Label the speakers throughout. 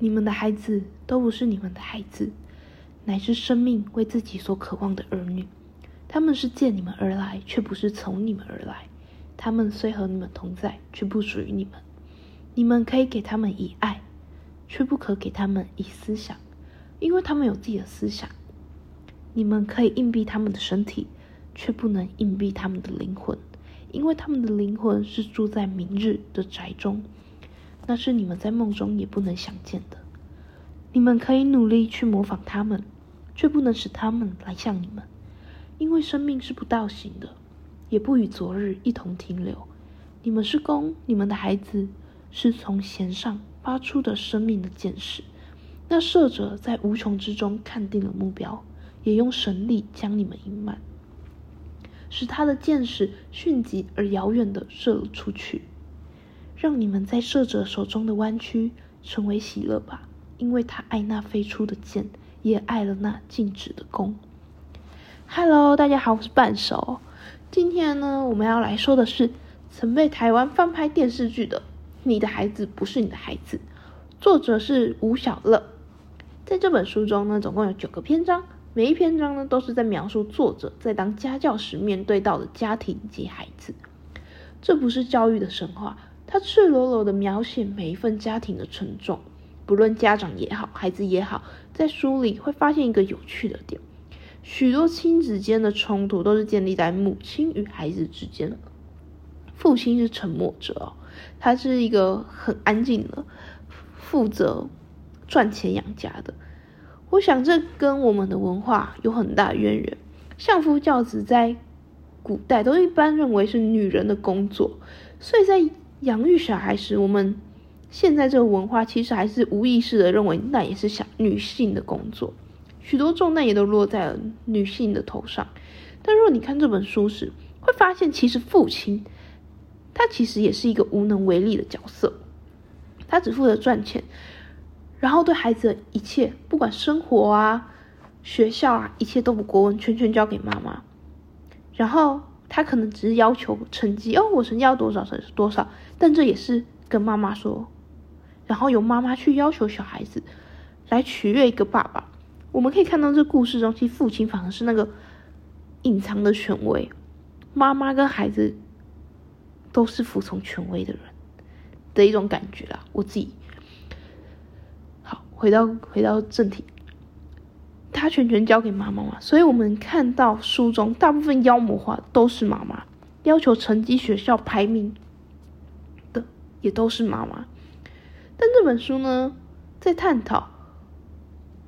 Speaker 1: 你们的孩子都不是你们的孩子，乃是生命为自己所渴望的儿女。他们是借你们而来，却不是从你们而来。他们虽和你们同在，却不属于你们。你们可以给他们以爱，却不可给他们以思想，因为他们有自己的思想。你们可以硬币他们的身体，却不能硬币他们的灵魂，因为他们的灵魂是住在明日的宅中，那是你们在梦中也不能想见的。你们可以努力去模仿他们，却不能使他们来像你们，因为生命是不倒行的，也不与昨日一同停留。你们是弓，你们的孩子是从弦上发出的生命的箭矢。那射者在无穷之中看定了目标。也用神力将你们隐瞒，使他的箭矢迅疾而遥远的射了出去，让你们在射者手中的弯曲成为喜乐吧，因为他爱那飞出的箭，也爱了那静止的弓。Hello，大家好，我是半熟。今天呢，我们要来说的是曾被台湾翻拍电视剧的《你的孩子不是你的孩子》，作者是吴小乐。在这本书中呢，总共有九个篇章。每一篇章呢，都是在描述作者在当家教时面对到的家庭及孩子。这不是教育的神话，他赤裸裸的描写每一份家庭的沉重。不论家长也好，孩子也好，在书里会发现一个有趣的点：许多亲子间的冲突都是建立在母亲与孩子之间。父亲是沉默者，他是一个很安静的，负责赚钱养家的。我想这跟我们的文化有很大渊源。相夫教子在古代都一般认为是女人的工作，所以在养育小孩时，我们现在这个文化其实还是无意识的认为那也是小女性的工作，许多重担也都落在了女性的头上。但如果你看这本书时，会发现其实父亲他其实也是一个无能为力的角色，他只负责赚钱。然后对孩子的一切，不管生活啊、学校啊，一切都不过问，全权交给妈妈。然后他可能只是要求成绩，哦，我成绩要多少，成多少，但这也是跟妈妈说。然后由妈妈去要求小孩子来取悦一个爸爸。我们可以看到这故事中，其实父亲反而是那个隐藏的权威，妈妈跟孩子都是服从权威的人的一种感觉啦。我自己。好回到回到正题，他全权交给妈妈嘛，所以我们看到书中大部分妖魔化都是妈妈，要求成绩、学校排名的也都是妈妈。但这本书呢，在探讨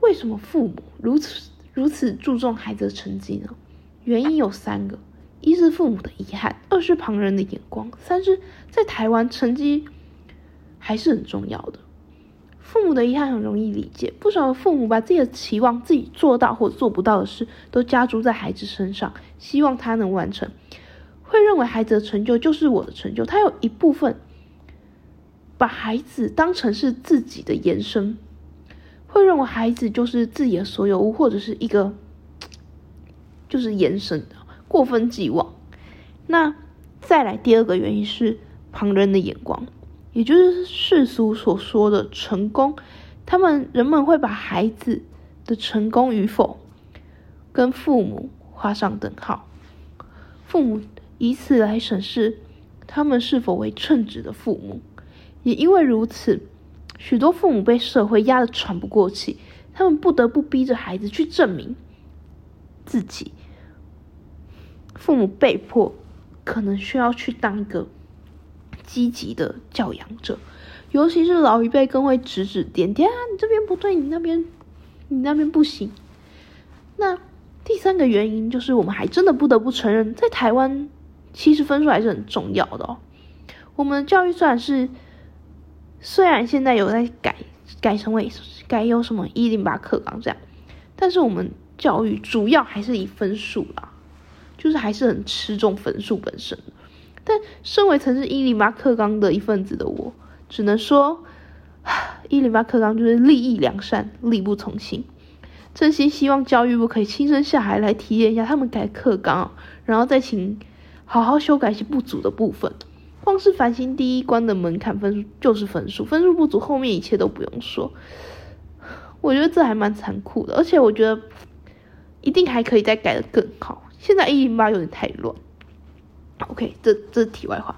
Speaker 1: 为什么父母如此如此注重孩子的成绩呢？原因有三个：一是父母的遗憾，二是旁人的眼光，三是在台湾成绩还是很重要的。父母的遗憾很容易理解，不少父母把自己的期望、自己做到或做不到的事都加诸在孩子身上，希望他能完成，会认为孩子的成就就是我的成就。他有一部分把孩子当成是自己的延伸，会认为孩子就是自己的所有物，或者是一个就是延伸的，过分寄望。那再来第二个原因是旁人的眼光。也就是世俗所说的成功，他们人们会把孩子的成功与否跟父母画上等号，父母以此来审视他们是否为称职的父母。也因为如此，许多父母被社会压得喘不过气，他们不得不逼着孩子去证明自己。父母被迫可能需要去当一个。积极的教养者，尤其是老一辈更会指指点点啊，你这边不对，你那边，你那边不行。那第三个原因就是，我们还真的不得不承认，在台湾，其实分数还是很重要的哦。我们的教育虽然是，虽然现在有在改，改成为改有什么一零八课纲这样，但是我们教育主要还是以分数啦，就是还是很吃重分数本身。但身为曾是一零八课纲的一份子的我，只能说，一零八课纲就是利益良善，力不从心。真心希望教育部可以亲身下海来体验一下他们改课纲，然后再请好好修改一些不足的部分。光是繁星第一关的门槛分数就是分数，分数不足，后面一切都不用说。我觉得这还蛮残酷的，而且我觉得一定还可以再改的更好。现在一零八有点太乱。OK，这这是题外话。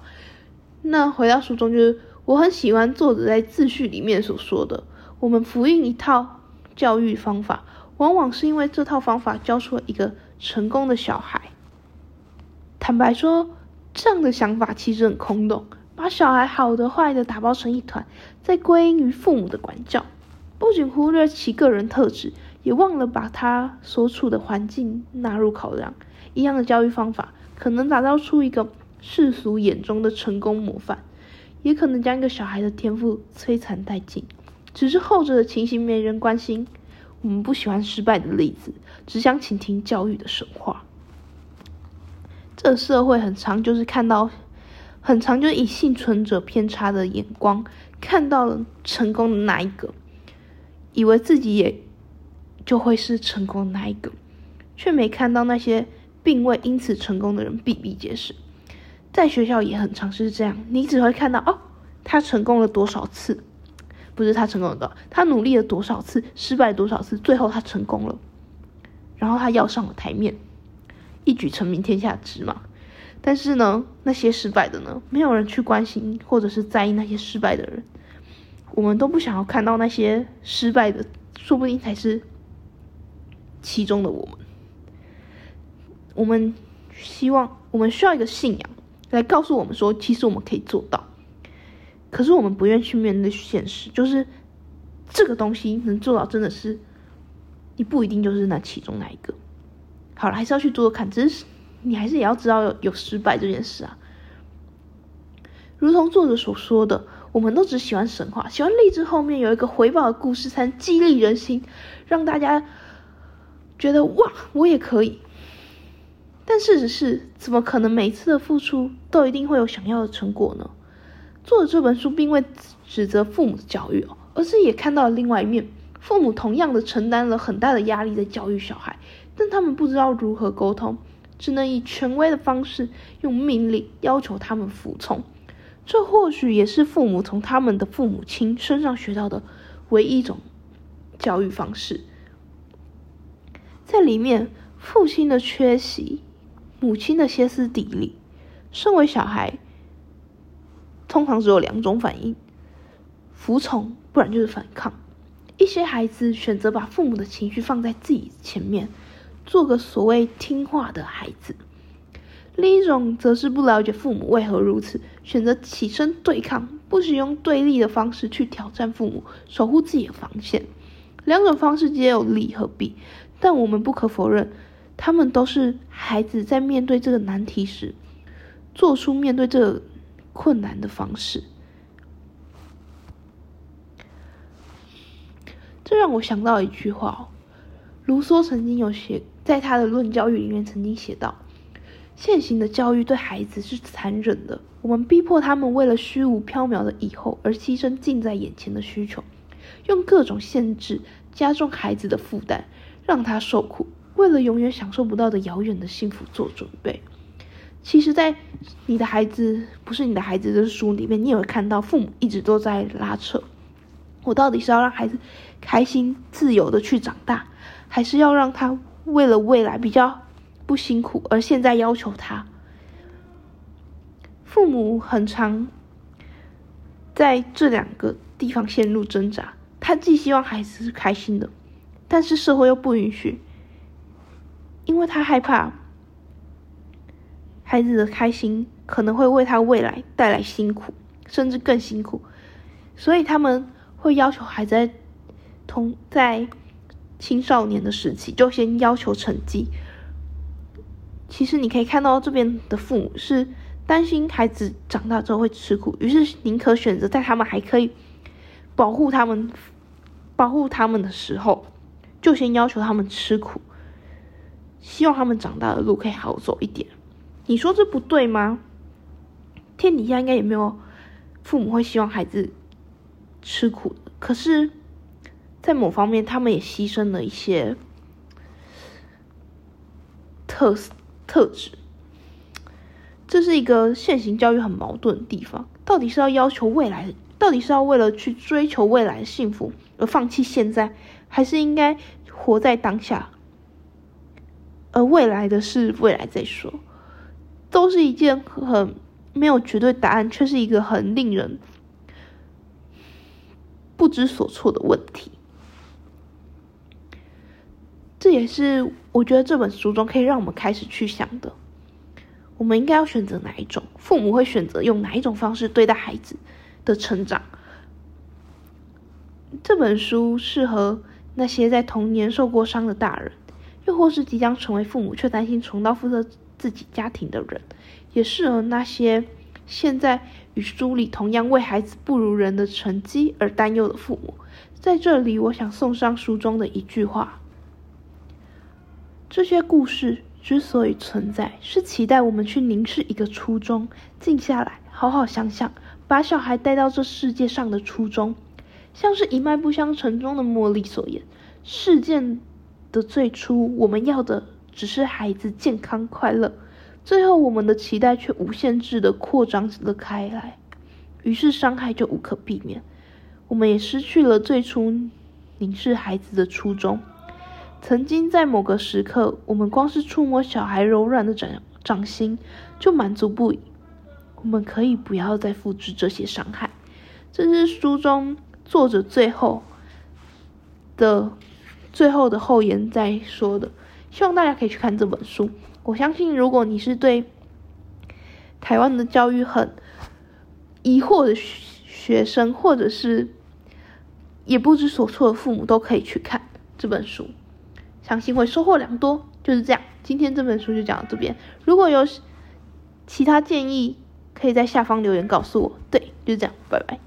Speaker 1: 那回到书中，就是我很喜欢作者在自序里面所说的：我们复印一套教育方法，往往是因为这套方法教出了一个成功的小孩。坦白说，这样的想法其实很空洞，把小孩好的坏的打包成一团，再归因于父母的管教。不仅忽略其个人特质，也忘了把他所处的环境纳入考量。一样的教育方法，可能打造出一个世俗眼中的成功模范，也可能将一个小孩的天赋摧残殆尽。只是后者的情形没人关心。我们不喜欢失败的例子，只想倾听教育的神话。这社会很长，就是看到很长，就以幸存者偏差的眼光看到了成功的那一个。以为自己也就会是成功的那一个，却没看到那些并未因此成功的人比比皆是。在学校也很常是这样，你只会看到哦，他成功了多少次，不是他成功了多少，他努力了多少次，失败多少次，最后他成功了，然后他要上了台面，一举成名天下知嘛。但是呢，那些失败的呢，没有人去关心或者是在意那些失败的人。我们都不想要看到那些失败的，说不定才是其中的我们。我们希望，我们需要一个信仰来告诉我们说，其实我们可以做到。可是我们不愿去面对现实，就是这个东西能做到，真的是你不一定就是那其中那一个。好了，还是要去做做看，只是你还是也要知道有有失败这件事啊。如同作者所说的。我们都只喜欢神话，喜欢励志后面有一个回报的故事，才激励人心，让大家觉得哇，我也可以。但事实是，怎么可能每次的付出都一定会有想要的成果呢？作者这本书并未指责父母的教育哦，而是也看到了另外一面，父母同样的承担了很大的压力在教育小孩，但他们不知道如何沟通，只能以权威的方式用命令要求他们服从。这或许也是父母从他们的父母亲身上学到的唯一一种教育方式。在里面，父亲的缺席，母亲的歇斯底里，身为小孩，通常只有两种反应：服从，不然就是反抗。一些孩子选择把父母的情绪放在自己前面，做个所谓听话的孩子。另一种则是不了解父母为何如此，选择起身对抗，不使用对立的方式去挑战父母，守护自己的防线。两种方式皆有利和弊，但我们不可否认，他们都是孩子在面对这个难题时，做出面对这困难的方式。这让我想到一句话：卢梭曾经有写，在他的《论教育》里面曾经写到。现行的教育对孩子是残忍的，我们逼迫他们为了虚无缥缈的以后而牺牲近在眼前的需求，用各种限制加重孩子的负担，让他受苦，为了永远享受不到的遥远的幸福做准备。其实，在你的孩子不是你的孩子的书里面，你也会看到父母一直都在拉扯：我到底是要让孩子开心自由的去长大，还是要让他为了未来比较？不辛苦，而现在要求他，父母很常在这两个地方陷入挣扎。他既希望孩子是开心的，但是社会又不允许，因为他害怕孩子的开心可能会为他未来带来辛苦，甚至更辛苦，所以他们会要求孩子在同在青少年的时期就先要求成绩。其实你可以看到，这边的父母是担心孩子长大之后会吃苦，于是宁可选择在他们还可以保护他们、保护他们的时候，就先要求他们吃苦，希望他们长大的路可以好走一点。你说这不对吗？天底下应该也没有父母会希望孩子吃苦的，可是，在某方面，他们也牺牲了一些特。特质，这是一个现行教育很矛盾的地方，到底是要要求未来，到底是要为了去追求未来的幸福而放弃现在，还是应该活在当下？而未来的事，未来再说，都是一件很没有绝对答案，却是一个很令人不知所措的问题。这也是我觉得这本书中可以让我们开始去想的。我们应该要选择哪一种？父母会选择用哪一种方式对待孩子的成长？这本书适合那些在童年受过伤的大人。又或是即将成为父母却担心重蹈覆辙自己家庭的人，也适合那些现在与书里同样为孩子不如人的成绩而担忧的父母。在这里，我想送上书中的一句话：这些故事之所以存在，是期待我们去凝视一个初衷，静下来，好好想想，把小孩带到这世界上的初衷。像是一脉不相承中的茉莉所言，事件。的最初，我们要的只是孩子健康快乐，最后我们的期待却无限制的扩张了开来，于是伤害就无可避免，我们也失去了最初凝视孩子的初衷。曾经在某个时刻，我们光是触摸小孩柔软的掌掌心就满足不已，我们可以不要再复制这些伤害。这是书中作者最后的。最后的后言在说的，希望大家可以去看这本书。我相信，如果你是对台湾的教育很疑惑的学生，或者是也不知所措的父母，都可以去看这本书，相信会收获良多。就是这样，今天这本书就讲到这边。如果有其他建议，可以在下方留言告诉我。对，就是这样，拜拜。